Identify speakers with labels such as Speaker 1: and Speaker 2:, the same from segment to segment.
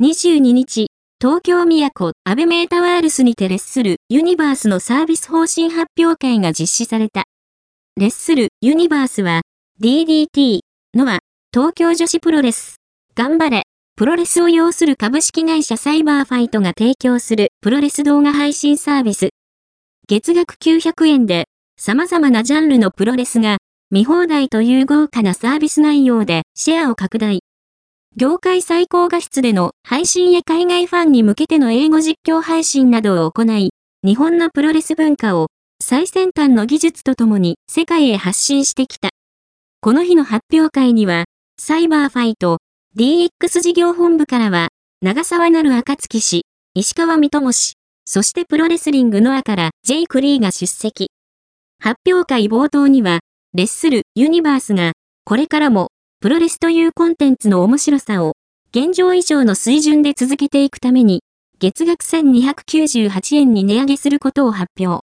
Speaker 1: 22日、東京都アベメータワールスにてレッスルユニバースのサービス方針発表会が実施された。レッスルユニバースは DDT のは東京女子プロレス。頑張れ。プロレスを要する株式会社サイバーファイトが提供するプロレス動画配信サービス。月額900円で様々なジャンルのプロレスが見放題という豪華なサービス内容でシェアを拡大。業界最高画質での配信や海外ファンに向けての英語実況配信などを行い、日本のプロレス文化を最先端の技術とともに世界へ発信してきた。この日の発表会には、サイバーファイト、DX 事業本部からは、長沢なる暁氏、石川三友氏、そしてプロレスリングノアからジェイク・リーが出席。発表会冒頭には、レッスル・ユニバースが、これからもプロレスというコンテンツの面白さを、現状以上の水準で続けていくために、月額1298円に値上げすることを発表。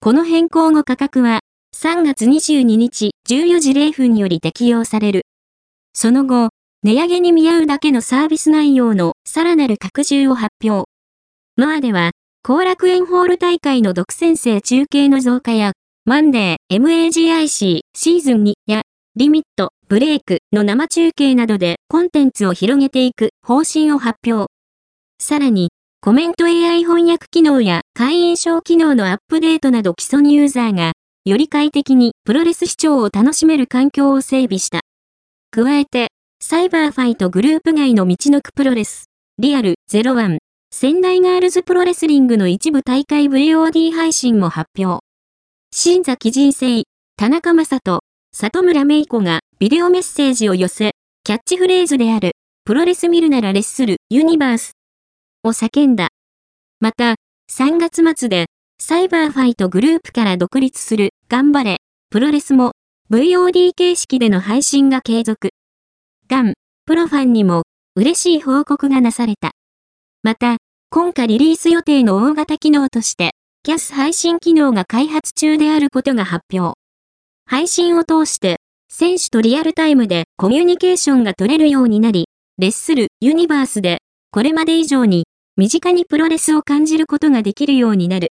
Speaker 1: この変更後価格は、3月22日14時0分より適用される。その後、値上げに見合うだけのサービス内容のさらなる拡充を発表。ノアでは、後楽園ホール大会の独占性中継の増加や、マンデー MAGIC シーズン2やリミット、ブレイクの生中継などでコンテンツを広げていく方針を発表。さらに、コメント AI 翻訳機能や会員証機能のアップデートなど既存ユーザーが、より快適にプロレス視聴を楽しめる環境を整備した。加えて、サイバーファイトグループ外の道のくプロレス、リアル01、仙台ガールズプロレスリングの一部大会 VOD 配信も発表。新崎人生、田中正人、里村芽衣子がビデオメッセージを寄せ、キャッチフレーズである、プロレス見るならレッスル、ユニバースを叫んだ。また、3月末で、サイバーファイトグループから独立する、頑張れ、プロレスも、VOD 形式での配信が継続。ガン、プロファンにも、嬉しい報告がなされた。また、今夏リリース予定の大型機能として、キャス配信機能が開発中であることが発表。配信を通して、選手とリアルタイムでコミュニケーションが取れるようになり、レッスル、ユニバースで、これまで以上に、身近にプロレスを感じることができるようになる。